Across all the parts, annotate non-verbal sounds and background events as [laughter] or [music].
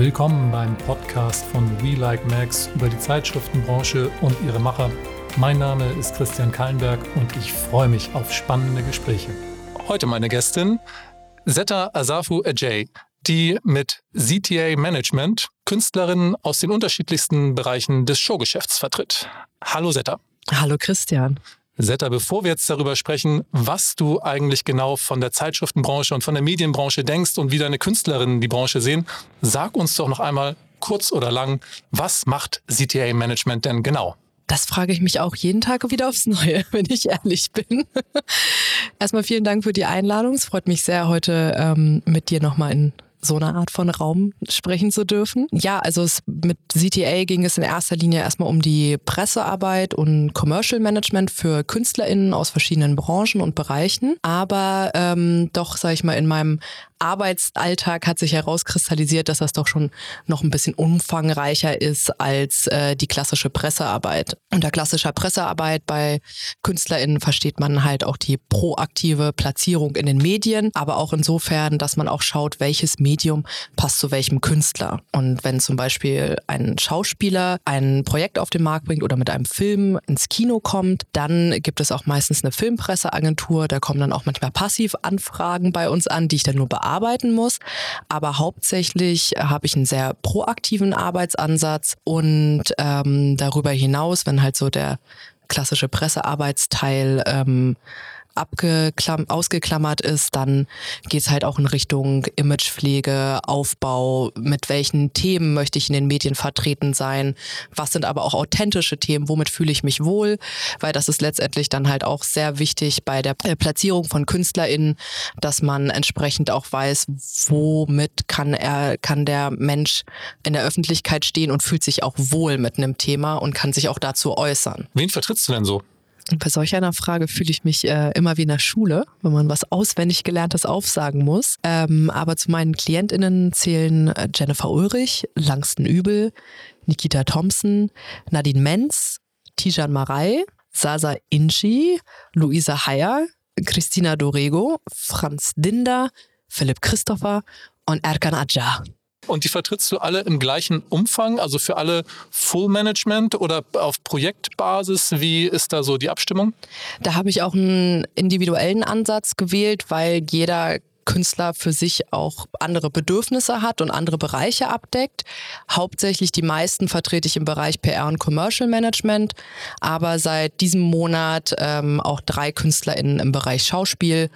Willkommen beim Podcast von We Like Max über die Zeitschriftenbranche und ihre Macher. Mein Name ist Christian Kallenberg und ich freue mich auf spannende Gespräche. Heute meine Gästin Zeta Asafu Ajay, die mit ZTA Management Künstlerinnen aus den unterschiedlichsten Bereichen des Showgeschäfts vertritt. Hallo Zeta. Hallo Christian. Setta, bevor wir jetzt darüber sprechen, was du eigentlich genau von der Zeitschriftenbranche und von der Medienbranche denkst und wie deine Künstlerinnen die Branche sehen, sag uns doch noch einmal kurz oder lang, was macht CTA Management denn genau? Das frage ich mich auch jeden Tag wieder aufs Neue, [laughs] wenn ich ehrlich bin. Erstmal vielen Dank für die Einladung. Es freut mich sehr, heute ähm, mit dir nochmal in so eine Art von Raum sprechen zu dürfen. Ja, also es, mit CTA ging es in erster Linie erstmal um die Pressearbeit und Commercial Management für KünstlerInnen aus verschiedenen Branchen und Bereichen. Aber ähm, doch, sage ich mal, in meinem Arbeitsalltag hat sich herauskristallisiert, dass das doch schon noch ein bisschen umfangreicher ist als äh, die klassische Pressearbeit. Unter klassischer Pressearbeit bei KünstlerInnen versteht man halt auch die proaktive Platzierung in den Medien, aber auch insofern, dass man auch schaut, welches Medium passt zu welchem Künstler. Und wenn zum Beispiel ein Schauspieler ein Projekt auf den Markt bringt oder mit einem Film ins Kino kommt, dann gibt es auch meistens eine Filmpresseagentur, da kommen dann auch manchmal Passivanfragen bei uns an, die ich dann nur bearbeite arbeiten muss. Aber hauptsächlich habe ich einen sehr proaktiven Arbeitsansatz und ähm, darüber hinaus, wenn halt so der klassische Pressearbeitsteil ähm, ausgeklammert ist, dann geht es halt auch in Richtung Imagepflege, Aufbau, mit welchen Themen möchte ich in den Medien vertreten sein, was sind aber auch authentische Themen, womit fühle ich mich wohl, weil das ist letztendlich dann halt auch sehr wichtig bei der äh, Platzierung von KünstlerInnen, dass man entsprechend auch weiß, womit kann er, kann der Mensch in der Öffentlichkeit stehen und fühlt sich auch wohl mit einem Thema und kann sich auch dazu äußern. Wen vertrittst du denn so? Bei solch einer Frage fühle ich mich äh, immer wie in der Schule, wenn man was auswendig gelerntes aufsagen muss. Ähm, aber zu meinen KlientInnen zählen äh, Jennifer Ulrich, Langston Übel, Nikita Thompson, Nadine Menz, Tijan Marei, Sasa Inchi, Luisa Heyer, Christina Dorego, Franz Dinder, Philipp Christopher und Erkan Adja. Und die vertrittst du alle im gleichen Umfang, also für alle Full Management oder auf Projektbasis? Wie ist da so die Abstimmung? Da habe ich auch einen individuellen Ansatz gewählt, weil jeder Künstler für sich auch andere Bedürfnisse hat und andere Bereiche abdeckt. Hauptsächlich die meisten vertrete ich im Bereich PR und Commercial Management, aber seit diesem Monat ähm, auch drei KünstlerInnen im Bereich Schauspiel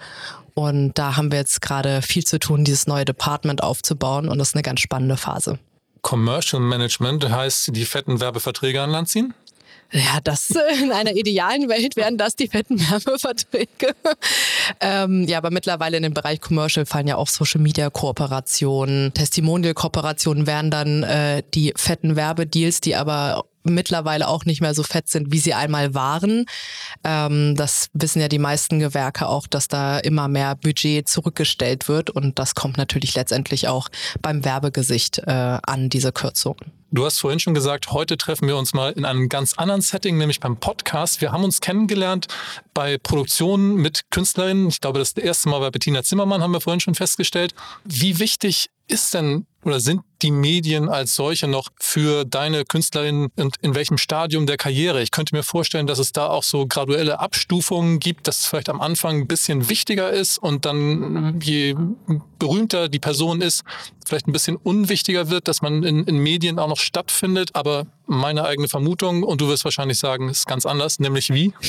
und da haben wir jetzt gerade viel zu tun, dieses neue Department aufzubauen und das ist eine ganz spannende Phase. Commercial Management heißt, die fetten Werbeverträge an Land ziehen? Ja, das [laughs] in einer idealen Welt wären das die fetten Werbeverträge. ähm, ja, aber mittlerweile in den Bereich Commercial fallen ja auch Social Media Kooperationen, Testimonial Kooperationen wären dann äh, die fetten Werbedeals, die aber mittlerweile auch nicht mehr so fett sind, wie sie einmal waren. Ähm, das wissen ja die meisten Gewerke auch, dass da immer mehr Budget zurückgestellt wird und das kommt natürlich letztendlich auch beim Werbegesicht äh, an, diese Kürzung. Du hast vorhin schon gesagt, heute treffen wir uns mal in einem ganz anderen Setting, nämlich beim Podcast. Wir haben uns kennengelernt bei Produktionen mit Künstlerinnen. Ich glaube, das erste Mal bei Bettina Zimmermann haben wir vorhin schon festgestellt. Wie wichtig ist denn oder sind die Medien als solche noch für deine Künstlerin und in welchem Stadium der Karriere? Ich könnte mir vorstellen, dass es da auch so graduelle Abstufungen gibt, dass es vielleicht am Anfang ein bisschen wichtiger ist und dann je berühmter die Person ist, vielleicht ein bisschen unwichtiger wird, dass man in, in Medien auch noch stattfindet. Aber meine eigene Vermutung, und du wirst wahrscheinlich sagen, ist ganz anders, nämlich wie? [laughs]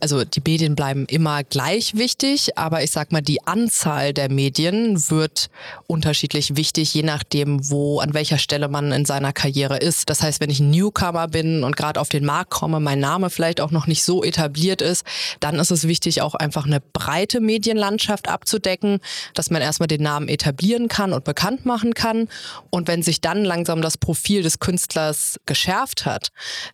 Also die Medien bleiben immer gleich wichtig, aber ich sag mal, die Anzahl der Medien wird unterschiedlich wichtig, je nachdem, wo, an welcher Stelle man in seiner Karriere ist. Das heißt, wenn ich ein Newcomer bin und gerade auf den Markt komme, mein Name vielleicht auch noch nicht so etabliert ist, dann ist es wichtig, auch einfach eine breite Medienlandschaft abzudecken, dass man erstmal den Namen etablieren kann und bekannt machen kann. Und wenn sich dann langsam das Profil des Künstlers geschärft hat,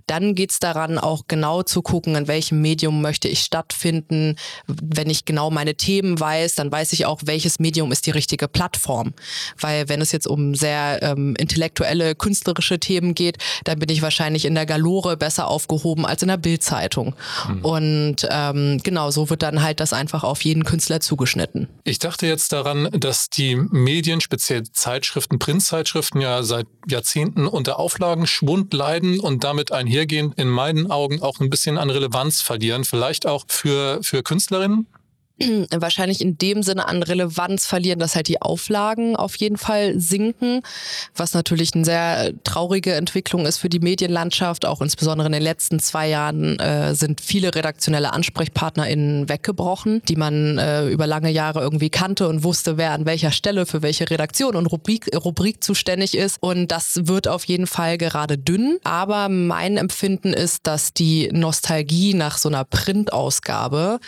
dann geht es daran, auch genau zu gucken, in welchem Medium möchte ich stattfinden. Wenn ich genau meine Themen weiß, dann weiß ich auch, welches Medium ist die richtige Plattform. Weil wenn es jetzt um sehr ähm, intellektuelle, künstlerische Themen geht, dann bin ich wahrscheinlich in der Galore besser aufgehoben als in der Bildzeitung. Mhm. Und ähm, genau, so wird dann halt das einfach auf jeden Künstler zugeschnitten. Ich dachte jetzt daran, dass die Medien, speziell Zeitschriften, Printzeitschriften ja seit Jahrzehnten unter Auflagenschwund leiden und damit einhergehend in meinen Augen auch ein bisschen an Relevanz verlieren. Vielleicht auch für, für Künstlerinnen? [clears throat] wahrscheinlich in dem Sinne an Relevanz verlieren, dass halt die Auflagen auf jeden Fall sinken, was natürlich eine sehr traurige Entwicklung ist für die Medienlandschaft. Auch insbesondere in den letzten zwei Jahren äh, sind viele redaktionelle AnsprechpartnerInnen weggebrochen, die man äh, über lange Jahre irgendwie kannte und wusste, wer an welcher Stelle für welche Redaktion und Rubrik, Rubrik zuständig ist. Und das wird auf jeden Fall gerade dünn. Aber mein Empfinden ist, dass die Nostalgie nach so einer Printausgabe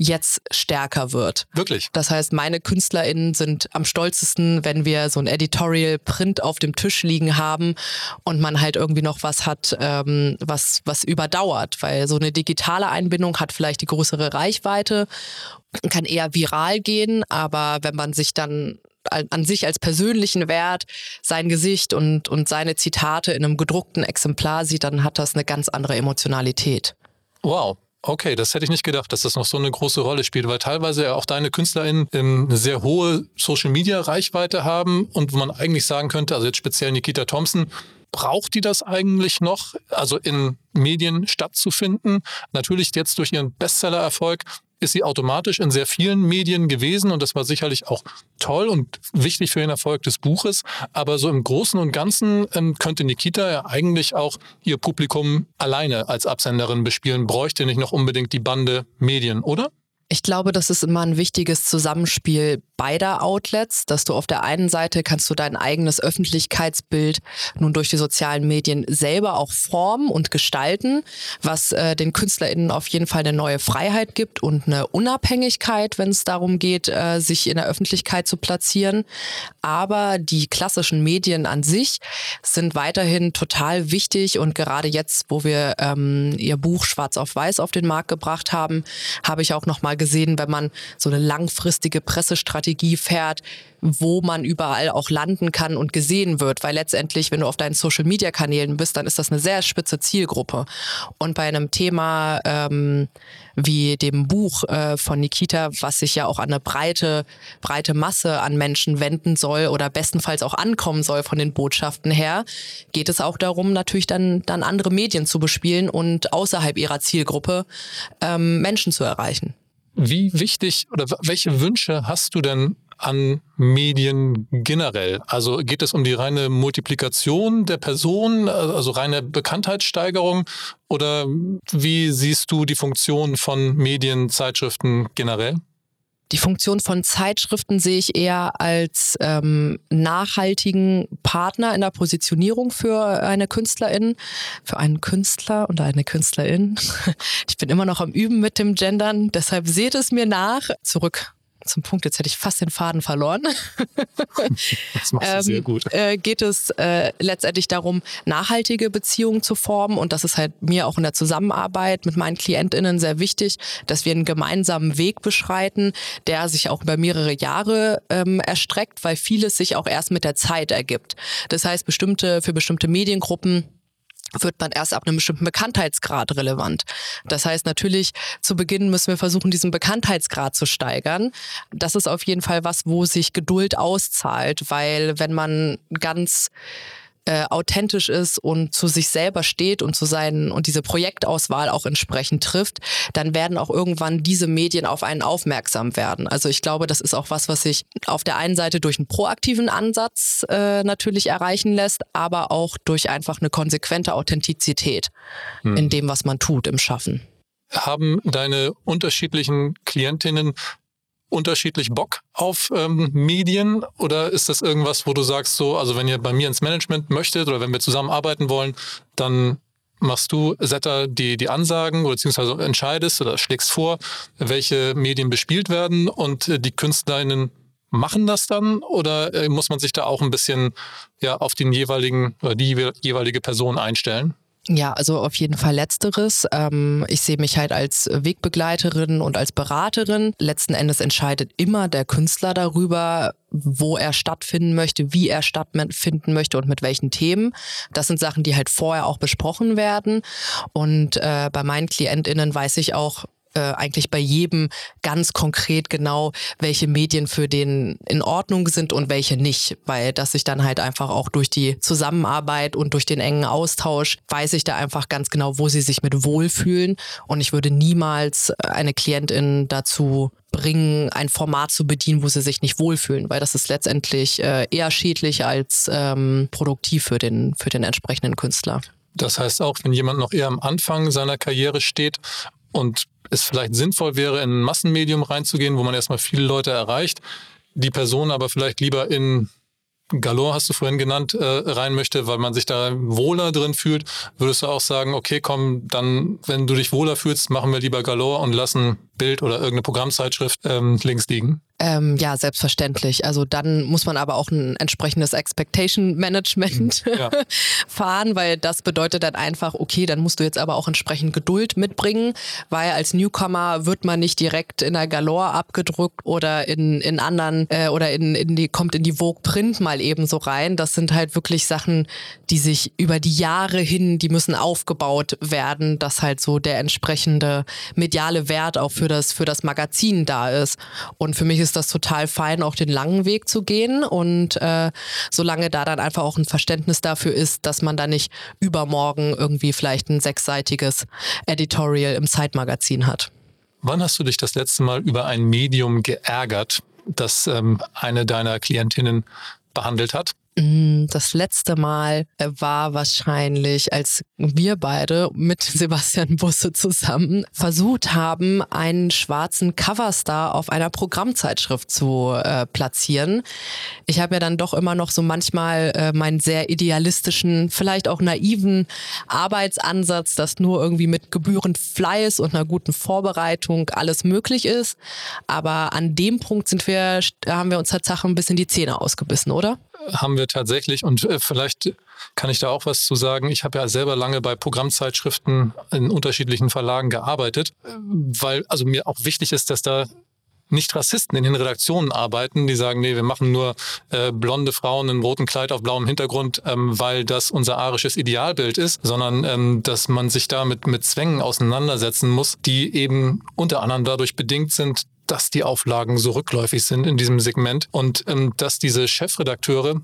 jetzt stärker wird. Wirklich? Das heißt, meine KünstlerInnen sind am stolzesten, wenn wir so ein Editorial Print auf dem Tisch liegen haben und man halt irgendwie noch was hat, ähm, was, was überdauert, weil so eine digitale Einbindung hat vielleicht die größere Reichweite, kann eher viral gehen, aber wenn man sich dann an sich als persönlichen Wert sein Gesicht und, und seine Zitate in einem gedruckten Exemplar sieht, dann hat das eine ganz andere Emotionalität. Wow, Okay, das hätte ich nicht gedacht, dass das noch so eine große Rolle spielt, weil teilweise ja auch deine KünstlerInnen ähm, eine sehr hohe Social-Media-Reichweite haben und wo man eigentlich sagen könnte, also jetzt speziell Nikita Thompson, braucht die das eigentlich noch, also in Medien stattzufinden? Natürlich jetzt durch ihren Bestseller-Erfolg ist sie automatisch in sehr vielen Medien gewesen und das war sicherlich auch toll und wichtig für den Erfolg des Buches. Aber so im Großen und Ganzen ähm, könnte Nikita ja eigentlich auch ihr Publikum alleine als Absenderin bespielen, bräuchte nicht noch unbedingt die Bande Medien, oder? Ich glaube, das ist immer ein wichtiges Zusammenspiel beider Outlets, dass du auf der einen Seite kannst du dein eigenes Öffentlichkeitsbild nun durch die sozialen Medien selber auch formen und gestalten, was äh, den KünstlerInnen auf jeden Fall eine neue Freiheit gibt und eine Unabhängigkeit, wenn es darum geht, äh, sich in der Öffentlichkeit zu platzieren. Aber die klassischen Medien an sich sind weiterhin total wichtig und gerade jetzt, wo wir ähm, ihr Buch Schwarz auf Weiß auf den Markt gebracht haben, habe ich auch noch mal gesehen, wenn man so eine langfristige Pressestrategie fährt, wo man überall auch landen kann und gesehen wird. Weil letztendlich, wenn du auf deinen Social-Media-Kanälen bist, dann ist das eine sehr spitze Zielgruppe. Und bei einem Thema ähm, wie dem Buch äh, von Nikita, was sich ja auch an eine breite, breite Masse an Menschen wenden soll oder bestenfalls auch ankommen soll von den Botschaften her, geht es auch darum, natürlich dann, dann andere Medien zu bespielen und außerhalb ihrer Zielgruppe ähm, Menschen zu erreichen. Wie wichtig oder welche Wünsche hast du denn an Medien generell? Also geht es um die reine Multiplikation der Person, also reine Bekanntheitssteigerung oder wie siehst du die Funktion von Medien, Zeitschriften generell? Die Funktion von Zeitschriften sehe ich eher als ähm, nachhaltigen Partner in der Positionierung für eine Künstlerin, für einen Künstler und eine Künstlerin. [laughs] Ich bin immer noch am Üben mit dem Gendern, deshalb seht es mir nach. Zurück zum Punkt, jetzt hätte ich fast den Faden verloren. [laughs] Das machst du ähm, sehr gut. Äh, geht es äh, letztendlich darum, nachhaltige Beziehungen zu formen und das ist halt mir auch in der Zusammenarbeit mit meinen KlientInnen sehr wichtig, dass wir einen gemeinsamen Weg beschreiten, der sich auch über mehrere Jahre ähm, erstreckt, weil vieles sich auch erst mit der Zeit ergibt. Das heißt, bestimmte, für bestimmte Mediengruppen wird man erst ab einem bestimmten Bekanntheitsgrad relevant. Das heißt natürlich, zu Beginn müssen wir versuchen, diesen Bekanntheitsgrad zu steigern. Das ist auf jeden Fall was, wo sich Geduld auszahlt, weil wenn man ganz äh, authentisch ist und zu sich selber steht und zu seinen und diese Projektauswahl auch entsprechend trifft, dann werden auch irgendwann diese Medien auf einen aufmerksam werden. Also ich glaube, das ist auch was, was sich auf der einen Seite durch einen proaktiven Ansatz äh, natürlich erreichen lässt, aber auch durch einfach eine konsequente Authentizität hm. in dem, was man tut im Schaffen. Haben deine unterschiedlichen Klientinnen unterschiedlich Bock auf ähm, Medien oder ist das irgendwas, wo du sagst, so, also wenn ihr bei mir ins Management möchtet oder wenn wir zusammenarbeiten wollen, dann machst du, Setter, die, die Ansagen oder beziehungsweise entscheidest oder schlägst vor, welche Medien bespielt werden und äh, die KünstlerInnen machen das dann oder äh, muss man sich da auch ein bisschen ja, auf den jeweiligen oder die jeweilige Person einstellen? Ja, also auf jeden Fall letzteres. Ähm, ich sehe mich halt als Wegbegleiterin und als Beraterin. Letzten Endes entscheidet immer der Künstler darüber, wo er stattfinden möchte, wie er stattfinden möchte und mit welchen Themen. Das sind Sachen, die halt vorher auch besprochen werden. Und äh, bei meinen KlientInnen weiß ich auch, äh, eigentlich bei jedem ganz konkret genau, welche Medien für den in Ordnung sind und welche nicht, weil das sich dann halt einfach auch durch die Zusammenarbeit und durch den engen Austausch weiß ich da einfach ganz genau, wo sie sich mit wohlfühlen. Und ich würde niemals eine Klientin dazu bringen, ein Format zu bedienen, wo sie sich nicht wohlfühlen, weil das ist letztendlich äh, eher schädlich als ähm, produktiv für den, für den entsprechenden Künstler. Das heißt auch, wenn jemand noch eher am Anfang seiner Karriere steht und es vielleicht sinnvoll wäre, in ein Massenmedium reinzugehen, wo man erstmal viele Leute erreicht, die Person aber vielleicht lieber in Galore hast du vorhin genannt, äh, rein möchte, weil man sich da wohler drin fühlt, würdest du auch sagen, okay, komm, dann, wenn du dich wohler fühlst, machen wir lieber Galore und lassen Bild oder irgendeine Programmzeitschrift ähm, links liegen? Ähm, ja, selbstverständlich. Also dann muss man aber auch ein entsprechendes Expectation Management mhm. ja. [laughs] fahren, weil das bedeutet dann einfach, okay, dann musst du jetzt aber auch entsprechend Geduld mitbringen, weil als Newcomer wird man nicht direkt in der Galore abgedruckt oder in, in anderen äh, oder in, in die, kommt in die Vogue Print mal eben so rein. Das sind halt wirklich Sachen, die sich über die Jahre hin, die müssen aufgebaut werden, dass halt so der entsprechende mediale Wert auch für das, für das Magazin da ist. Und für mich ist ist das total fein, auch den langen Weg zu gehen. Und äh, solange da dann einfach auch ein Verständnis dafür ist, dass man da nicht übermorgen irgendwie vielleicht ein sechsseitiges Editorial im Zeitmagazin hat. Wann hast du dich das letzte Mal über ein Medium geärgert, das ähm, eine deiner Klientinnen behandelt hat? Mm, das letzte Mal äh, war wahrscheinlich, als wir beide mit [laughs] Sebastian Busse zusammen versucht haben, einen schwarzen Coverstar auf einer Programmzeitschrift zu äh, platzieren. Ich habe ja dann doch immer noch so manchmal äh, meinen sehr idealistischen, vielleicht auch naiven Arbeitsansatz, dass nur irgendwie mit gebührend Fleiß und einer guten Vorbereitung alles möglich ist. Aber an dem Punkt sind wir, haben wir uns Tatsache ein bisschen die Zähne ausgebissen, oder? Haben wir tatsächlich, und äh, vielleicht kann ich da auch was zu sagen. Ich habe ja selber lange bei Programmzeitschriften in unterschiedlichen Verlagen gearbeitet, weil also mir auch wichtig ist, dass da nicht Rassisten in den Redaktionen arbeiten, die sagen, nee, wir machen nur äh, blonde Frauen in rotem Kleid auf blauem Hintergrund, ähm, weil das unser arisches Idealbild ist, sondern ähm, dass man sich da mit, mit Zwängen auseinandersetzen muss, die eben unter anderem dadurch bedingt sind, dass die Auflagen so rückläufig sind in diesem Segment und ähm, dass diese Chefredakteure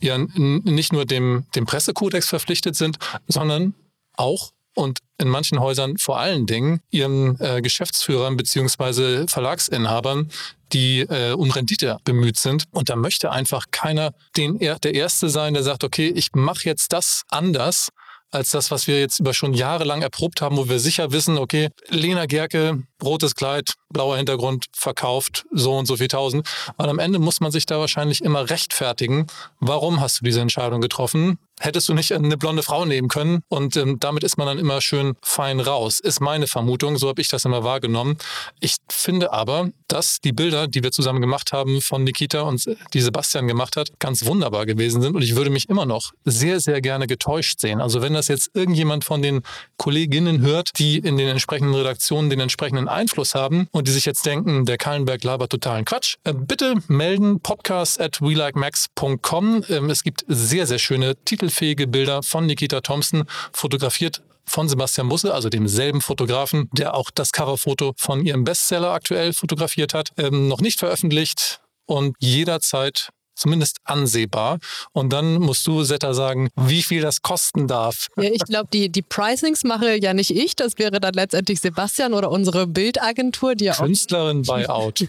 ja nicht nur dem, dem Pressekodex verpflichtet sind, sondern auch und in manchen Häusern vor allen Dingen ihren äh, Geschäftsführern beziehungsweise Verlagsinhabern, die äh, um Rendite bemüht sind. Und da möchte einfach keiner den, der Erste sein, der sagt, okay, ich mache jetzt das anders, als das, was wir jetzt über schon jahrelang erprobt haben, wo wir sicher wissen, okay, Lena Gerke, rotes Kleid, blauer Hintergrund, verkauft so und so viel tausend. Weil am Ende muss man sich da wahrscheinlich immer rechtfertigen. Warum hast du diese Entscheidung getroffen? hättest du nicht eine blonde Frau nehmen können. Und ähm, damit ist man dann immer schön fein raus, ist meine Vermutung. So habe ich das immer wahrgenommen. Ich finde aber, dass die Bilder, die wir zusammen gemacht haben von Nikita und die Sebastian gemacht hat, ganz wunderbar gewesen sind. Und ich würde mich immer noch sehr, sehr gerne getäuscht sehen. Also wenn das jetzt irgendjemand von den Kolleginnen hört, die in den entsprechenden Redaktionen den entsprechenden Einfluss haben und die sich jetzt denken, der Kallenberg labert totalen Quatsch, äh, bitte melden podcast at welikemax.com. Ähm, es gibt sehr, sehr schöne Titel spielfähige Bilder von Nikita Thompson, fotografiert von Sebastian Busse, also demselben Fotografen, der auch das Coverfoto von ihrem Bestseller aktuell fotografiert hat, ähm, noch nicht veröffentlicht und jederzeit zumindest ansehbar. Und dann musst du, Setta, sagen, wie viel das kosten darf. Ja, ich glaube, die, die Pricings mache ja nicht ich. Das wäre dann letztendlich Sebastian oder unsere Bildagentur, die ja Künstlerin Buyout.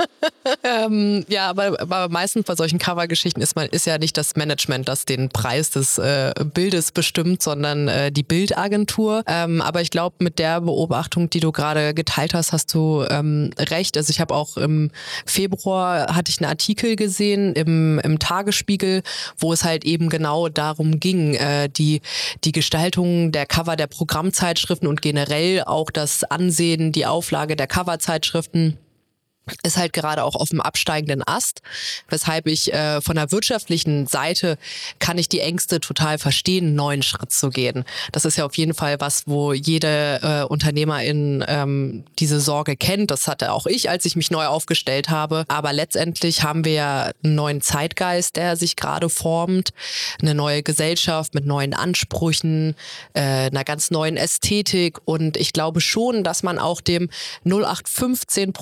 [laughs] ähm, ja, aber, aber, meistens bei solchen Covergeschichten ist, man, ist ja nicht das Management, das den Preis des äh, Bildes bestimmt, sondern äh, die Bildagentur. Ähm, aber ich glaube, mit der Beobachtung, die du gerade geteilt hast, hast du ähm, recht. Also ich habe auch im Februar hatte ich einen Artikel gesehen im im, im Tagesspiegel, wo es halt eben genau darum ging, äh, die, die Gestaltung der Cover der Programmzeitschriften und generell auch das Ansehen, die Auflage der Coverzeitschriften ist halt gerade auch auf dem absteigenden Ast, weshalb ich äh, von der wirtschaftlichen Seite kann ich die Ängste total verstehen, einen neuen Schritt zu gehen. Das ist ja auf jeden Fall was, wo jede äh, Unternehmerin ähm, diese Sorge kennt. Das hatte auch ich, als ich mich neu aufgestellt habe. Aber letztendlich haben wir ja einen neuen Zeitgeist, der sich gerade formt, eine neue Gesellschaft mit neuen Ansprüchen, äh, einer ganz neuen Ästhetik. Und ich glaube schon, dass man auch dem 0815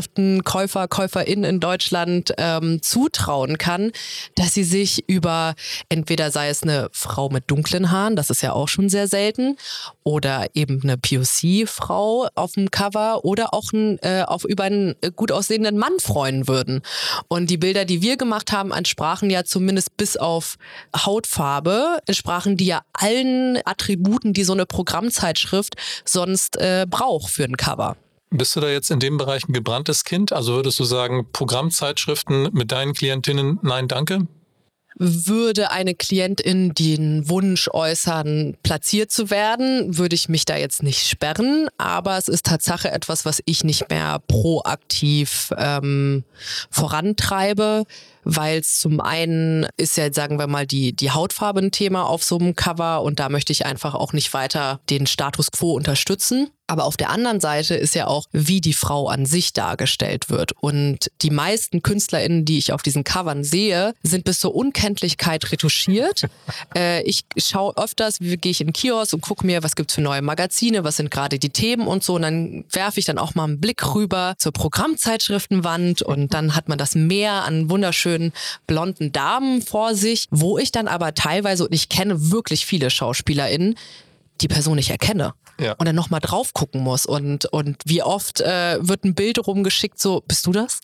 Programmzeitschriften Käufer, KäuferInnen in Deutschland ähm, zutrauen kann, dass sie sich über entweder sei es eine Frau mit dunklen Haaren, das ist ja auch schon sehr selten, oder eben eine POC-Frau auf dem Cover oder auch ein, äh, auf über einen gut aussehenden Mann freuen würden. Und die Bilder, die wir gemacht haben, entsprachen ja zumindest bis auf Hautfarbe, entsprachen die ja allen Attributen, die so eine Programmzeitschrift sonst äh, braucht für ein Cover. Bist du da jetzt in dem Bereich ein gebranntes Kind? Also würdest du sagen, Programmzeitschriften mit deinen Klientinnen, nein, danke? Würde eine Klientin den Wunsch äußern, platziert zu werden, würde ich mich da jetzt nicht sperren. Aber es ist Tatsache etwas, was ich nicht mehr proaktiv ähm, vorantreibe weil es zum einen ist ja, sagen wir mal, die, die Hautfarbe ein Thema auf so einem Cover und da möchte ich einfach auch nicht weiter den Status quo unterstützen. Aber auf der anderen Seite ist ja auch, wie die Frau an sich dargestellt wird. Und die meisten KünstlerInnen, die ich auf diesen Covern sehe, sind bis zur Unkenntlichkeit retuschiert. [laughs] äh, ich schaue öfters, wie gehe ich in den Kiosk und gucke mir, was gibt's für neue Magazine, was sind gerade die Themen und so. Und dann werfe ich dann auch mal einen Blick rüber zur Programmzeitschriftenwand und dann hat man das Meer an wunderschönen wunderschönen blonden Damen vor sich, wo ich dann aber teilweise, und ich kenne wirklich viele SchauspielerInnen, die Person nicht erkenne. Ja. Und dann nochmal drauf gucken muss. Und, und wie oft äh, wird ein Bild rumgeschickt, so, bist du das?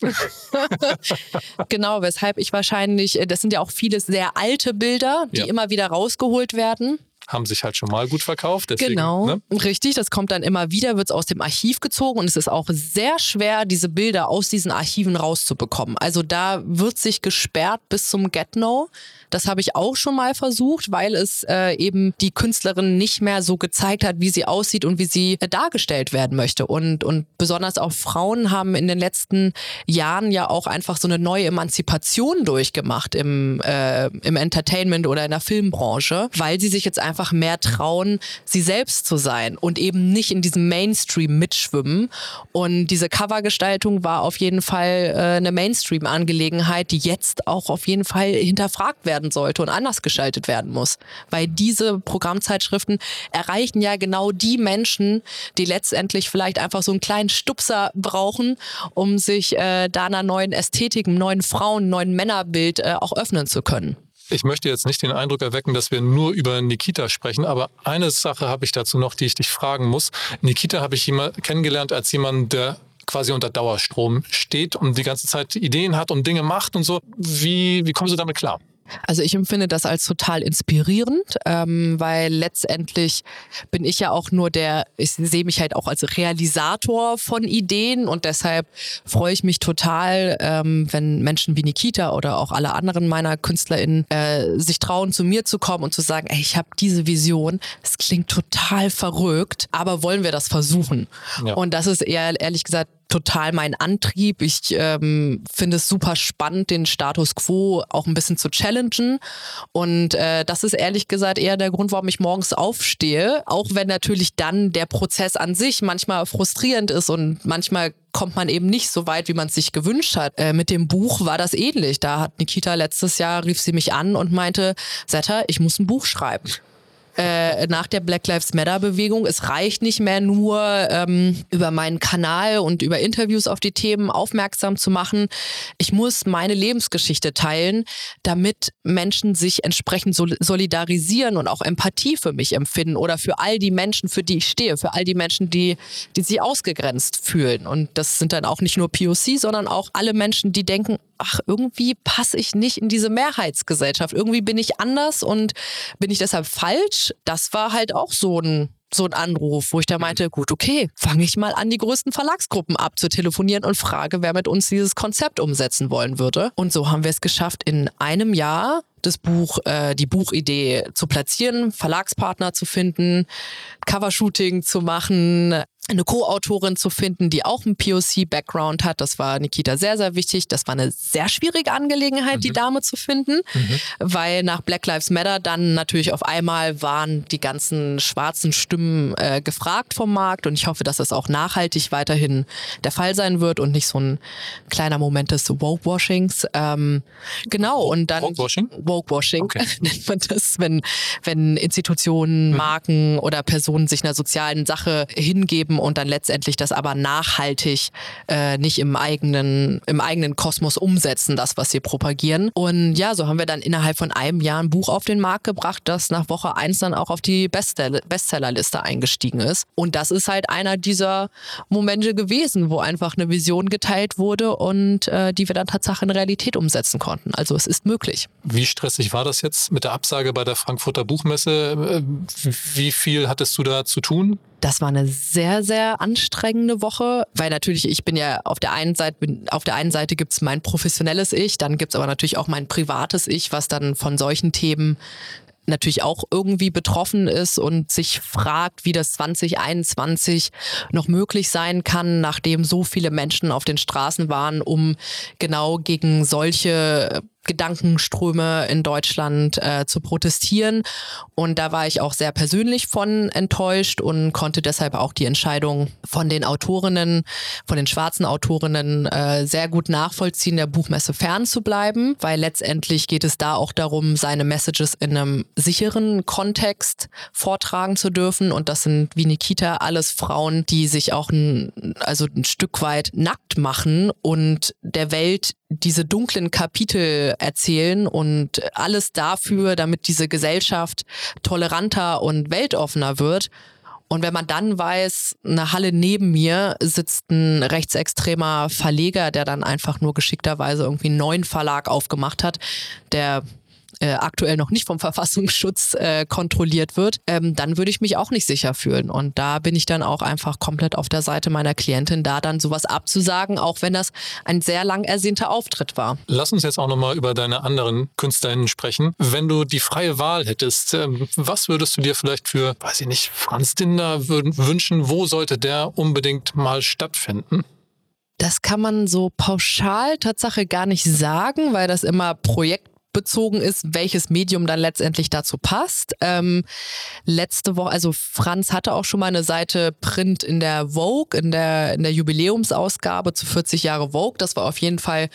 [laughs] genau, weshalb ich wahrscheinlich, äh, das sind ja auch viele sehr alte Bilder, die ja. immer wieder rausgeholt werden haben sich halt schon mal gut verkauft. Deswegen, genau, ne? richtig. Das kommt dann immer wieder, wird es aus dem Archiv gezogen und es ist auch sehr schwer, diese Bilder aus diesen Archiven rauszubekommen. Also da wird sich gesperrt bis zum Get-No. Das habe ich auch schon mal versucht, weil es äh, eben die Künstlerin nicht mehr so gezeigt hat, wie sie aussieht und wie sie äh, dargestellt werden möchte. Und, und besonders auch Frauen haben in den letzten Jahren ja auch einfach so eine neue Emanzipation durchgemacht im, äh, im Entertainment oder in der Filmbranche, weil sie sich jetzt einfach einfach mehr trauen, sie selbst zu sein und eben nicht in diesem Mainstream mitschwimmen. Und diese Covergestaltung war auf jeden Fall äh, eine Mainstream-Angelegenheit, die jetzt auch auf jeden Fall hinterfragt werden sollte und anders gestaltet werden muss. Weil diese Programmzeitschriften erreichen ja genau die Menschen, die letztendlich vielleicht einfach so einen kleinen Stupser brauchen, um sich äh, da einer neuen Ästhetik, einem neuen Frauen-, neuen Männerbild äh, auch öffnen zu können. Ich möchte jetzt nicht den Eindruck erwecken, dass wir nur über Nikita sprechen, aber eine Sache habe ich dazu noch, die ich dich fragen muss. Nikita habe ich kennengelernt als jemand, der quasi unter Dauerstrom steht und die ganze Zeit Ideen hat und Dinge macht und so. Wie, wie kommst du damit klar? Also ich empfinde das als total inspirierend, ähm, weil letztendlich bin ich ja auch nur der, ich sehe mich halt auch als Realisator von Ideen und deshalb freue ich mich total, ähm, wenn Menschen wie Nikita oder auch alle anderen meiner KünstlerInnen äh, sich trauen, zu mir zu kommen und zu sagen, ey, ich habe diese Vision, es klingt total verrückt, aber wollen wir das versuchen? Ja. Und das ist eher, ehrlich gesagt, total mein Antrieb. Ich ähm, finde es super spannend, den Status quo auch ein bisschen zu challengen. Und äh, das ist ehrlich gesagt eher der Grund, warum ich morgens aufstehe. Auch wenn natürlich dann der Prozess an sich manchmal frustrierend ist und manchmal kommt man eben nicht so weit, wie man es sich gewünscht hat. Äh, mit dem Buch war das ähnlich. Da hat Nikita letztes Jahr, rief sie mich an und meinte, Setta, ich muss ein Buch schreiben äh, nach der Black Lives Matter Bewegung. Es reicht nicht mehr nur ähm, über meinen Kanal und über Interviews auf die Themen aufmerksam zu machen. Ich muss meine Lebensgeschichte teilen, damit Menschen sich entsprechend solidarisieren und auch Empathie für mich empfinden oder für all die Menschen, für die ich stehe, für all die Menschen, die, die sich ausgegrenzt fühlen. Und das sind dann auch nicht nur POC, sondern auch alle Menschen, die denken, ach, irgendwie passe ich nicht in diese Mehrheitsgesellschaft. Irgendwie bin ich anders und bin ich deshalb falsch. Das war halt auch so ein so ein Anruf, wo ich da meinte, gut, okay, fange ich mal an, die größten Verlagsgruppen abzutelefonieren und frage, wer mit uns dieses Konzept umsetzen wollen würde. Und so haben wir es geschafft, in einem Jahr das Buch, äh, die Buchidee zu platzieren, Verlagspartner zu finden, Covershooting zu machen, eine Co-Autorin zu finden, die auch einen POC-Background hat. Das war Nikita sehr, sehr wichtig. Das war eine sehr schwierige Angelegenheit, mhm. die Dame zu finden, mhm. weil nach Black Lives Matter dann natürlich auf einmal waren die ganzen schwarzen Stimmen äh, gefragt vom Markt und ich hoffe, dass das auch nachhaltig weiterhin der Fall sein wird und nicht so ein kleiner Moment des Woke-Washings. Ähm, genau, und dann Woke-Washing? Woke-Washing okay. [laughs] nennt man das, wenn, wenn Institutionen, mhm. Marken oder Personen sich einer sozialen Sache hingeben und dann letztendlich das aber nachhaltig äh, nicht im eigenen, im eigenen Kosmos umsetzen, das, was sie propagieren. Und ja, so haben wir dann innerhalb von einem Jahr ein Buch auf den Markt gebracht, das nach Woche eins dann auch auf die Bestsellerliste eingestiegen ist. Und das ist halt einer dieser Momente gewesen, wo einfach eine Vision geteilt wurde und äh, die wir dann tatsächlich in Realität umsetzen konnten. Also es ist möglich. Wie stressig war das jetzt mit der Absage bei der Frankfurter Buchmesse? Äh, wie viel hattest du da zu tun? Das war eine sehr, sehr anstrengende Woche, weil natürlich ich bin ja auf der einen Seite, auf der einen Seite gibt's mein professionelles Ich, dann gibt's aber natürlich auch mein privates Ich, was dann von solchen Themen natürlich auch irgendwie betroffen ist und sich fragt, wie das 2021 noch möglich sein kann, nachdem so viele Menschen auf den Straßen waren, um genau gegen solche Gedankenströme in Deutschland äh, zu protestieren. Und da war ich auch sehr persönlich von enttäuscht und konnte deshalb auch die Entscheidung von den Autorinnen, von den schwarzen Autorinnen äh, sehr gut nachvollziehen, der Buchmesse fernzubleiben, weil letztendlich geht es da auch darum, seine Messages in einem sicheren Kontext vortragen zu dürfen. Und das sind wie Nikita alles Frauen, die sich auch ein, also ein Stück weit nackt machen und der Welt diese dunklen Kapitel erzählen und alles dafür, damit diese Gesellschaft toleranter und weltoffener wird. Und wenn man dann weiß, eine Halle neben mir sitzt ein rechtsextremer Verleger, der dann einfach nur geschickterweise irgendwie einen neuen Verlag aufgemacht hat, der äh, aktuell noch nicht vom Verfassungsschutz äh, kontrolliert wird, ähm, dann würde ich mich auch nicht sicher fühlen. Und da bin ich dann auch einfach komplett auf der Seite meiner Klientin, da dann sowas abzusagen, auch wenn das ein sehr lang ersehnter Auftritt war. Lass uns jetzt auch nochmal über deine anderen Künstlerinnen sprechen. Wenn du die freie Wahl hättest, ähm, was würdest du dir vielleicht für, weiß ich nicht, Franz Dinder wünschen? Wo sollte der unbedingt mal stattfinden? Das kann man so pauschal Tatsache gar nicht sagen, weil das immer Projekt bezogen ist, welches Medium dann letztendlich dazu passt. Ähm, letzte Woche, also Franz hatte auch schon mal eine Seite Print in der Vogue, in der, in der Jubiläumsausgabe zu 40 Jahre Vogue. Das war auf jeden Fall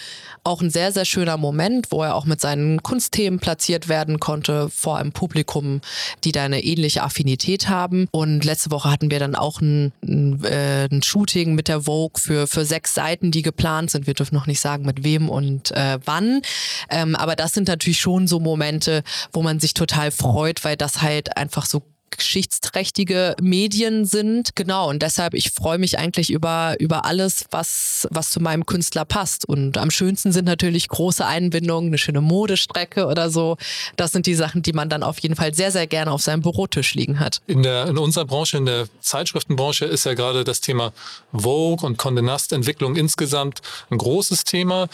auch ein sehr, sehr schöner Moment, wo er auch mit seinen Kunstthemen platziert werden konnte vor einem Publikum, die da eine ähnliche Affinität haben. Und letzte Woche hatten wir dann auch ein, ein, äh, ein Shooting mit der Vogue für, für sechs Seiten, die geplant sind. Wir dürfen noch nicht sagen, mit wem und äh, wann. Ähm, aber das sind natürlich schon so Momente, wo man sich total freut, weil das halt einfach so geschichtsträchtige Medien sind. Genau, und deshalb, ich freue mich eigentlich über, über alles, was, was zu meinem Künstler passt. Und am schönsten sind natürlich große Einbindungen, eine schöne Modestrecke oder so. Das sind die Sachen, die man dann auf jeden Fall sehr, sehr gerne auf seinem Bürotisch liegen hat. In, der, in unserer Branche, in der Zeitschriftenbranche, ist ja gerade das Thema Vogue und Condé Nast Entwicklung insgesamt ein großes Thema.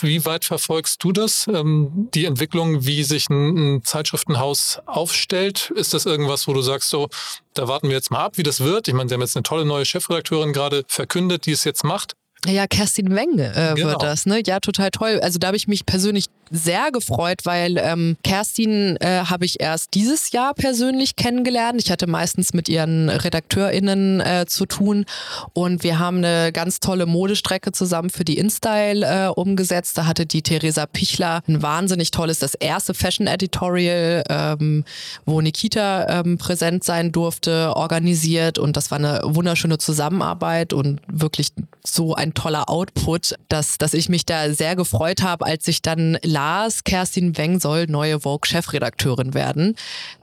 Wie weit verfolgst du das, ähm, die Entwicklung, wie sich ein, ein Zeitschriftenhaus aufstellt? Ist das irgendwas, wo du sagst so, da warten wir jetzt mal ab, wie das wird. Ich meine, sie haben jetzt eine tolle neue Chefredakteurin gerade verkündet, die es jetzt macht. Ja, Kerstin Wenge äh, genau. wird das, ne? Ja, total toll. Also da habe ich mich persönlich sehr gefreut, weil ähm, Kerstin äh, habe ich erst dieses Jahr persönlich kennengelernt. Ich hatte meistens mit ihren RedakteurInnen äh, zu tun und wir haben eine ganz tolle Modestrecke zusammen für die InStyle äh, umgesetzt. Da hatte die Theresa Pichler ein wahnsinnig tolles, das erste Fashion Editorial, ähm, wo Nikita ähm, präsent sein durfte, organisiert und das war eine wunderschöne Zusammenarbeit und wirklich so ein toller Output, dass, dass ich mich da sehr gefreut habe, als ich dann las, Kerstin Weng soll neue Vogue-Chefredakteurin werden,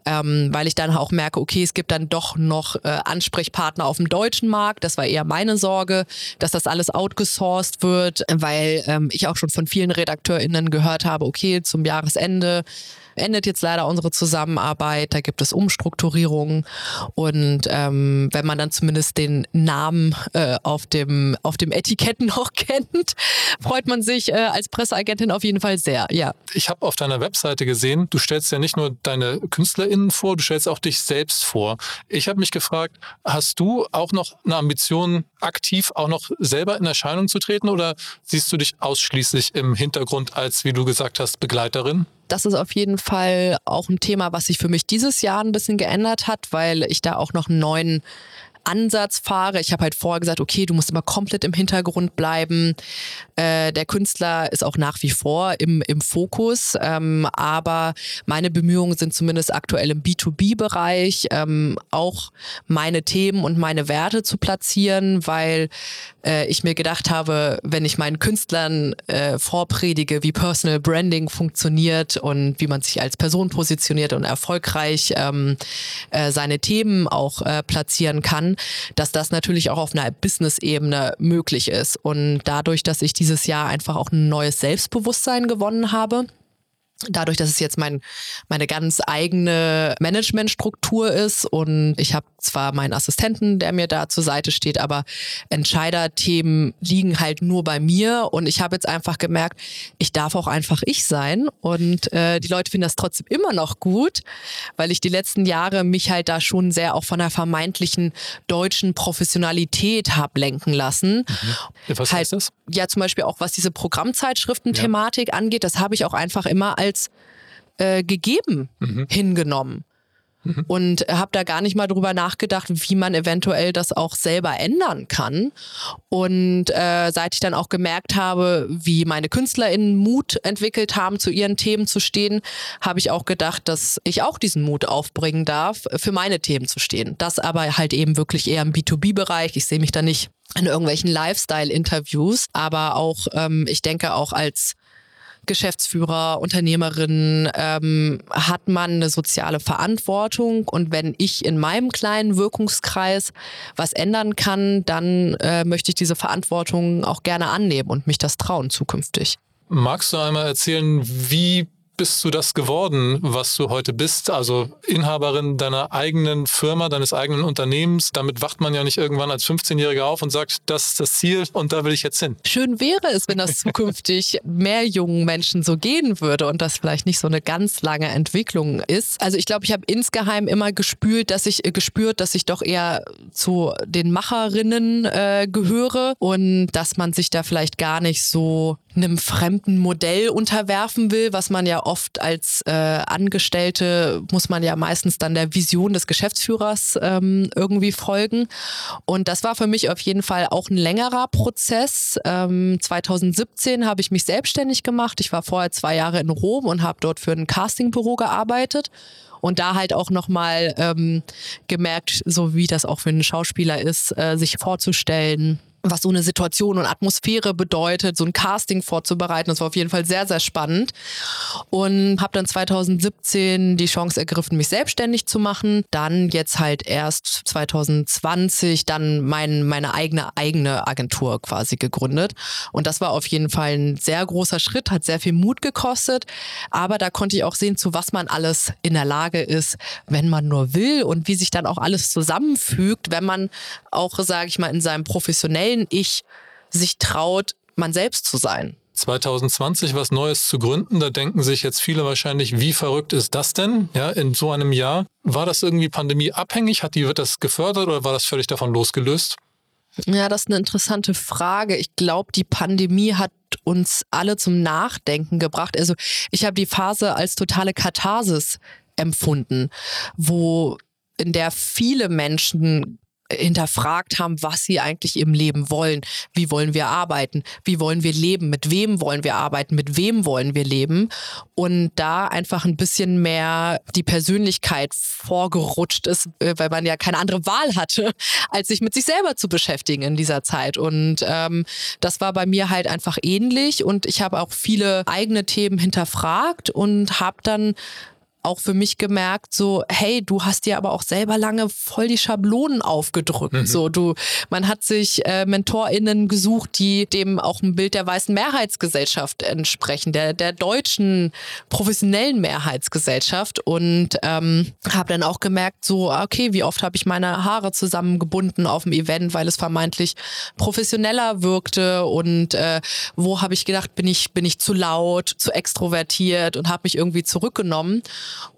ähm, weil ich dann auch merke, okay, es gibt dann doch noch äh, Ansprechpartner auf dem deutschen Markt. Das war eher meine Sorge, dass das alles outgesourced wird, weil ähm, ich auch schon von vielen RedakteurInnen gehört habe, okay, zum Jahresende endet jetzt leider unsere Zusammenarbeit, da gibt es Umstrukturierungen und ähm, wenn man dann zumindest den Namen äh, auf, dem, auf dem Etikett noch [laughs] kennt, freut man sich äh, als Presseagentin auf jeden Fall sehr, ja. Ich habe auf deiner Webseite gesehen, du stellst ja nicht nur deine KünstlerInnen KünstlerInnen vor, du stellst auch dich selbst vor. Ich habe mich gefragt, hast du auch noch eine Ambition, aktiv auch noch selber in Erscheinung zu treten oder siehst du dich ausschließlich im Hintergrund als, wie du gesagt hast, Begleiterin? Das ist auf jeden Fall auch ein Thema, was sich für mich dieses Jahr ein bisschen geändert hat, weil ich da auch noch einen neuen Ansatz fahre. Ich habe halt vorher gesagt, okay, du musst immer komplett im Hintergrund bleiben. Äh, der Künstler ist auch nach wie vor im, im Fokus, ähm, aber meine Bemühungen sind zumindest aktuell im B2B-Bereich, ähm, auch meine Themen und meine Werte zu platzieren, weil äh, ich mir gedacht habe, wenn ich meinen Künstlern äh, vorpredige, wie Personal Branding funktioniert und wie man sich als Person positioniert und erfolgreich ähm, äh, seine Themen auch äh, platzieren kann, dass das natürlich auch auf einer Business-Ebene möglich ist. Und dadurch, dass ich dieses Jahr einfach auch ein neues Selbstbewusstsein gewonnen habe, dadurch, dass es jetzt mein, meine ganz eigene Managementstruktur ist und ich habe zwar meinen Assistenten, der mir da zur Seite steht, aber Entscheiderthemen liegen halt nur bei mir und ich habe jetzt einfach gemerkt, ich darf auch einfach ich sein und äh, die Leute finden das trotzdem immer noch gut, weil ich die letzten Jahre mich halt da schon sehr auch von der vermeintlichen deutschen Professionalität habe lenken lassen. Mhm. Was halt, heißt das? Ja, zum Beispiel auch was diese Programmzeitschriften-Thematik ja. angeht, das habe ich auch einfach immer als als äh, gegeben mhm. hingenommen. Mhm. Und habe da gar nicht mal drüber nachgedacht, wie man eventuell das auch selber ändern kann. Und äh, seit ich dann auch gemerkt habe, wie meine KünstlerInnen Mut entwickelt haben, zu ihren Themen zu stehen, habe ich auch gedacht, dass ich auch diesen Mut aufbringen darf, für meine Themen zu stehen. Das aber halt eben wirklich eher im B2B-Bereich. Ich sehe mich da nicht in irgendwelchen Lifestyle-Interviews, aber auch, ähm, ich denke auch als Geschäftsführer, Unternehmerin, ähm, hat man eine soziale Verantwortung. Und wenn ich in meinem kleinen Wirkungskreis was ändern kann, dann äh, möchte ich diese Verantwortung auch gerne annehmen und mich das trauen zukünftig. Magst du einmal erzählen, wie bist du das geworden, was du heute bist? Also Inhaberin deiner eigenen Firma, deines eigenen Unternehmens. Damit wacht man ja nicht irgendwann als 15-Jähriger auf und sagt, das ist das Ziel und da will ich jetzt hin. Schön wäre es, wenn das [laughs] zukünftig mehr jungen Menschen so gehen würde und das vielleicht nicht so eine ganz lange Entwicklung ist. Also ich glaube, ich habe insgeheim immer gespürt, dass ich äh, gespürt, dass ich doch eher zu den Macherinnen äh, gehöre und dass man sich da vielleicht gar nicht so einem fremden Modell unterwerfen will, was man ja oft als äh, Angestellte muss man ja meistens dann der Vision des Geschäftsführers ähm, irgendwie folgen. Und das war für mich auf jeden Fall auch ein längerer Prozess. Ähm, 2017 habe ich mich selbstständig gemacht. Ich war vorher zwei Jahre in Rom und habe dort für ein Castingbüro gearbeitet und da halt auch nochmal ähm, gemerkt, so wie das auch für einen Schauspieler ist, äh, sich vorzustellen, was so eine Situation und Atmosphäre bedeutet, so ein Casting vorzubereiten. Das war auf jeden Fall sehr, sehr spannend. Und habe dann 2017 die Chance ergriffen, mich selbstständig zu machen. Dann jetzt halt erst 2020 dann mein, meine eigene eigene Agentur quasi gegründet. Und das war auf jeden Fall ein sehr großer Schritt, hat sehr viel Mut gekostet. Aber da konnte ich auch sehen, zu was man alles in der Lage ist, wenn man nur will und wie sich dann auch alles zusammenfügt, wenn man auch, sage ich mal, in seinem professionellen allen Ich sich traut, man selbst zu sein. 2020 was Neues zu gründen, da denken sich jetzt viele wahrscheinlich, wie verrückt ist das denn? Ja, in so einem Jahr. War das irgendwie pandemieabhängig? Hat die, wird das gefördert oder war das völlig davon losgelöst? Ja, das ist eine interessante Frage. Ich glaube, die Pandemie hat uns alle zum Nachdenken gebracht. Also ich habe die Phase als totale Katharsis empfunden, wo in der viele Menschen hinterfragt haben, was sie eigentlich im Leben wollen. Wie wollen wir arbeiten? Wie wollen wir leben? Mit wem wollen wir arbeiten? Mit wem wollen wir leben? Und da einfach ein bisschen mehr die Persönlichkeit vorgerutscht ist, äh, weil man ja keine andere Wahl hatte, als sich mit sich selber zu beschäftigen in dieser Zeit. Und ähm, das war bei mir halt einfach ähnlich. Und ich habe auch viele eigene Themen hinterfragt und habe dann auch für mich gemerkt, so, hey, du hast dir aber auch selber lange voll die Schablonen aufgedrückt. Mhm. So, du, man hat sich äh, MentorInnen gesucht, die dem auch ein Bild der weißen Mehrheitsgesellschaft entsprechen, der, der deutschen professionellen Mehrheitsgesellschaft. Und ähm, habe dann auch gemerkt, so, okay, wie oft habe ich meine Haare zusammengebunden auf dem Event, weil es vermeintlich professioneller wirkte und äh, wo habe ich gedacht, bin ich, bin ich zu laut, zu extrovertiert und habe mich irgendwie zurückgenommen.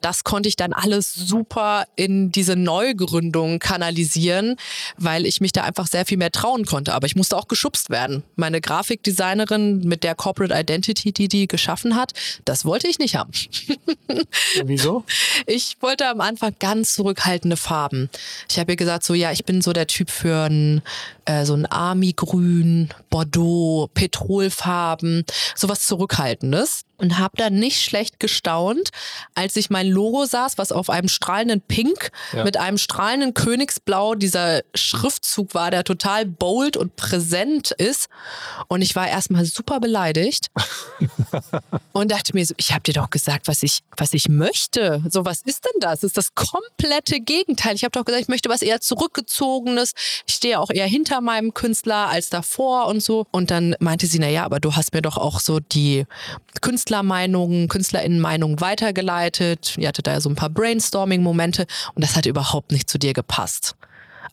Das konnte ich dann alles super in diese Neugründung kanalisieren, weil ich mich da einfach sehr viel mehr trauen konnte. Aber ich musste auch geschubst werden. Meine Grafikdesignerin mit der Corporate Identity, die die geschaffen hat, das wollte ich nicht haben. Wieso? Ich wollte am Anfang ganz zurückhaltende Farben. Ich habe ihr gesagt, so ja, ich bin so der Typ für ein, äh, so ein Army-Grün, Bordeaux, Petrolfarben, sowas Zurückhaltendes und habe da nicht schlecht gestaunt, als ich mein Logo saß, was auf einem strahlenden Pink ja. mit einem strahlenden Königsblau dieser Schriftzug war, der total bold und präsent ist. Und ich war erstmal super beleidigt [laughs] und dachte mir so, ich habe dir doch gesagt, was ich, was ich möchte. So, was ist denn das? das ist das komplette Gegenteil. Ich habe doch gesagt, ich möchte was eher zurückgezogenes. Ich stehe auch eher hinter meinem Künstler als davor und so. Und dann meinte sie, na ja, aber du hast mir doch auch so die Künstler Künstlermeinungen, KünstlerInnenmeinungen weitergeleitet. Ihr hattet da ja so ein paar Brainstorming-Momente und das hat überhaupt nicht zu dir gepasst.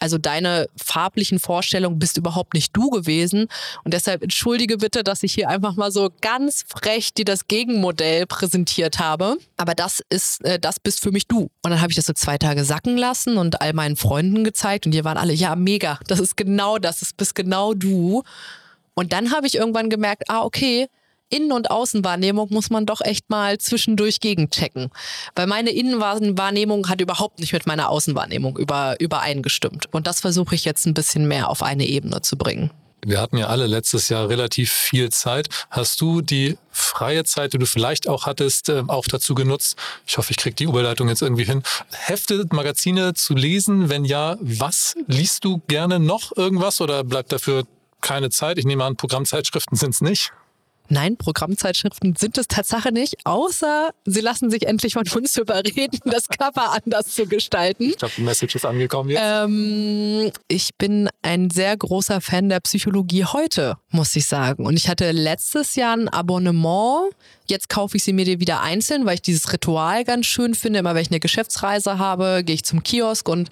Also deine farblichen Vorstellungen bist überhaupt nicht du gewesen. Und deshalb entschuldige bitte, dass ich hier einfach mal so ganz frech dir das Gegenmodell präsentiert habe. Aber das ist, äh, das bist für mich du. Und dann habe ich das so zwei Tage sacken lassen und all meinen Freunden gezeigt. Und die waren alle, ja, mega, das ist genau das, das bist genau du. Und dann habe ich irgendwann gemerkt, ah, okay, Innen- und Außenwahrnehmung muss man doch echt mal zwischendurch gegenchecken. Weil meine Innenwahrnehmung hat überhaupt nicht mit meiner Außenwahrnehmung über, übereingestimmt. Und das versuche ich jetzt ein bisschen mehr auf eine Ebene zu bringen. Wir hatten ja alle letztes Jahr relativ viel Zeit. Hast du die freie Zeit, die du vielleicht auch hattest, äh, auch dazu genutzt? Ich hoffe, ich kriege die Überleitung jetzt irgendwie hin. Hefte, Magazine zu lesen? Wenn ja, was liest du gerne noch irgendwas oder bleibt dafür keine Zeit? Ich nehme an, Programmzeitschriften sind es nicht. Nein, Programmzeitschriften sind es Tatsache nicht, außer sie lassen sich endlich von uns [laughs] überreden, das Cover anders zu gestalten. Ich glaube, die Message ist angekommen jetzt. Ähm, ich bin ein sehr großer Fan der Psychologie heute, muss ich sagen. Und ich hatte letztes Jahr ein Abonnement Jetzt kaufe ich sie mir wieder einzeln, weil ich dieses Ritual ganz schön finde. Immer wenn ich eine Geschäftsreise habe, gehe ich zum Kiosk und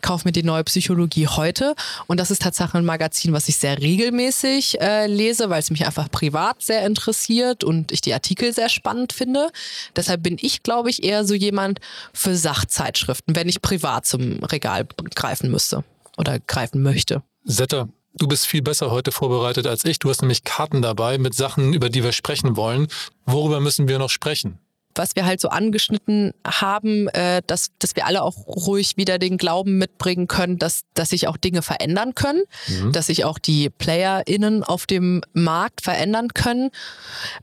kaufe mir die neue Psychologie heute. Und das ist tatsächlich ein Magazin, was ich sehr regelmäßig äh, lese, weil es mich einfach privat sehr interessiert und ich die Artikel sehr spannend finde. Deshalb bin ich, glaube ich, eher so jemand für Sachzeitschriften, wenn ich privat zum Regal greifen müsste oder greifen möchte. Setta, Du bist viel besser heute vorbereitet als ich. Du hast nämlich Karten dabei mit Sachen, über die wir sprechen wollen. Worüber müssen wir noch sprechen? Was wir halt so angeschnitten haben, äh, dass, dass wir alle auch ruhig wieder den Glauben mitbringen können, dass, dass sich auch Dinge verändern können, mhm. dass sich auch die PlayerInnen auf dem Markt verändern können,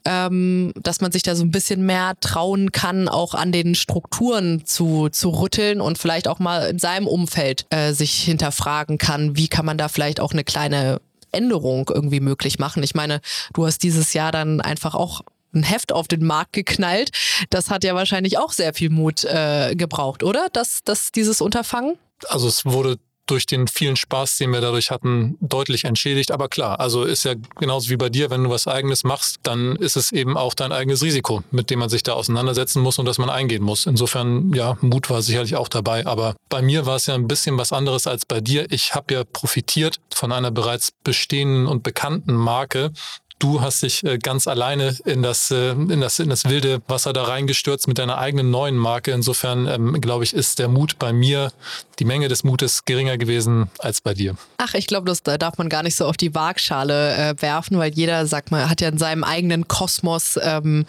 ähm, dass man sich da so ein bisschen mehr trauen kann, auch an den Strukturen zu, zu rütteln und vielleicht auch mal in seinem Umfeld äh, sich hinterfragen kann, wie kann man da vielleicht auch eine kleine Änderung irgendwie möglich machen. Ich meine, du hast dieses Jahr dann einfach auch ein Heft auf den Markt geknallt. Das hat ja wahrscheinlich auch sehr viel Mut äh, gebraucht, oder? Das, das, dieses Unterfangen? Also es wurde durch den vielen Spaß, den wir dadurch hatten, deutlich entschädigt. Aber klar, also ist ja genauso wie bei dir, wenn du was eigenes machst, dann ist es eben auch dein eigenes Risiko, mit dem man sich da auseinandersetzen muss und das man eingehen muss. Insofern, ja, Mut war sicherlich auch dabei. Aber bei mir war es ja ein bisschen was anderes als bei dir. Ich habe ja profitiert von einer bereits bestehenden und bekannten Marke, Du hast dich äh, ganz alleine in das, äh, in, das, in das wilde Wasser da reingestürzt mit deiner eigenen neuen Marke. Insofern, ähm, glaube ich, ist der Mut bei mir, die Menge des Mutes geringer gewesen als bei dir. Ach, ich glaube, das darf man gar nicht so auf die Waagschale äh, werfen, weil jeder, sagt mal, hat ja in seinem eigenen Kosmos ähm,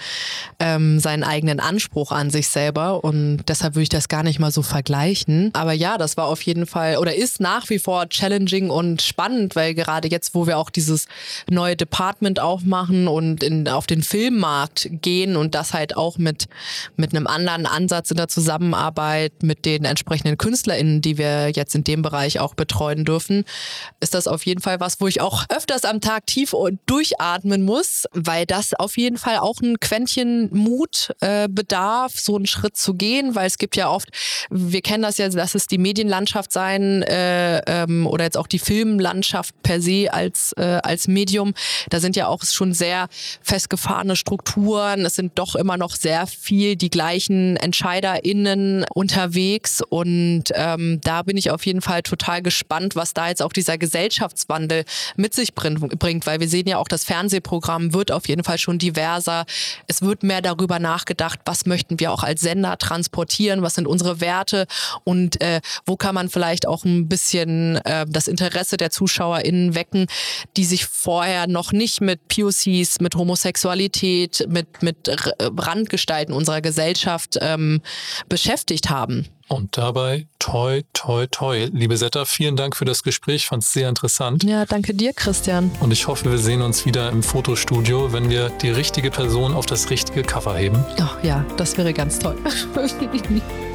ähm, seinen eigenen Anspruch an sich selber und deshalb würde ich das gar nicht mal so vergleichen. Aber ja, das war auf jeden Fall oder ist nach wie vor challenging und spannend, weil gerade jetzt, wo wir auch dieses neue Department aufmachen und in, auf den Filmmarkt gehen und das halt auch mit, mit einem anderen Ansatz in der Zusammenarbeit mit den entsprechenden KünstlerInnen, die wir jetzt in dem Bereich auch betreuen dürfen, ist das auf jeden Fall was, wo ich auch öfters am Tag tief durchatmen muss, weil das auf jeden Fall auch ein Quäntchen Mut äh, bedarf, so einen Schritt zu gehen, weil es gibt ja oft, wir kennen das ja, dass es die Medienlandschaft sein äh, ähm, oder jetzt auch die Filmlandschaft per se als, äh, als Medium, da sind ja auch schon sehr festgefahrene Strukturen. Es sind doch immer noch sehr viel die gleichen EntscheiderInnen unterwegs. Und ähm, da bin ich auf jeden Fall total gespannt, was da jetzt auch dieser Gesellschaftswandel mit sich bringt, weil wir sehen ja auch, das Fernsehprogramm wird auf jeden Fall schon diverser. Es wird mehr darüber nachgedacht, was möchten wir auch als Sender transportieren, was sind unsere Werte und äh, wo kann man vielleicht auch ein bisschen äh, das Interesse der ZuschauerInnen wecken, die sich vorher noch nicht mit POCs, mit Homosexualität, mit, mit Randgestalten unserer Gesellschaft ähm, beschäftigt haben. Und dabei toi, toi, toi. Liebe Setta, vielen Dank für das Gespräch. Fand es sehr interessant. Ja, danke dir, Christian. Und ich hoffe, wir sehen uns wieder im Fotostudio, wenn wir die richtige Person auf das richtige Cover heben. Ach ja, das wäre ganz toll. [laughs]